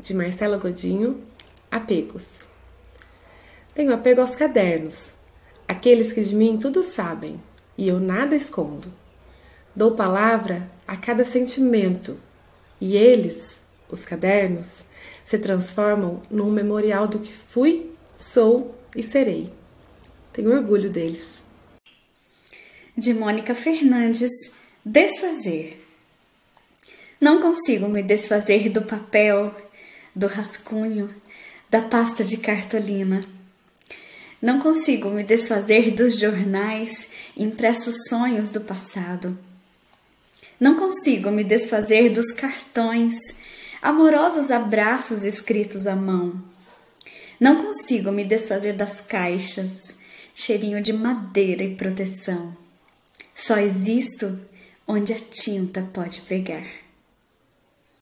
de Marcela Godinho, Apegos. Tenho apego aos cadernos, aqueles que de mim tudo sabem e eu nada escondo. Dou palavra a cada sentimento e eles, os cadernos, se transformam num memorial do que fui, sou e serei. Tenho orgulho deles. De Mônica Fernandes, Desfazer. Não consigo me desfazer do papel, do rascunho, da pasta de cartolina. Não consigo me desfazer dos jornais impressos sonhos do passado. Não consigo me desfazer dos cartões, amorosos abraços escritos à mão. Não consigo me desfazer das caixas, cheirinho de madeira e proteção. Só existo onde a tinta pode pegar.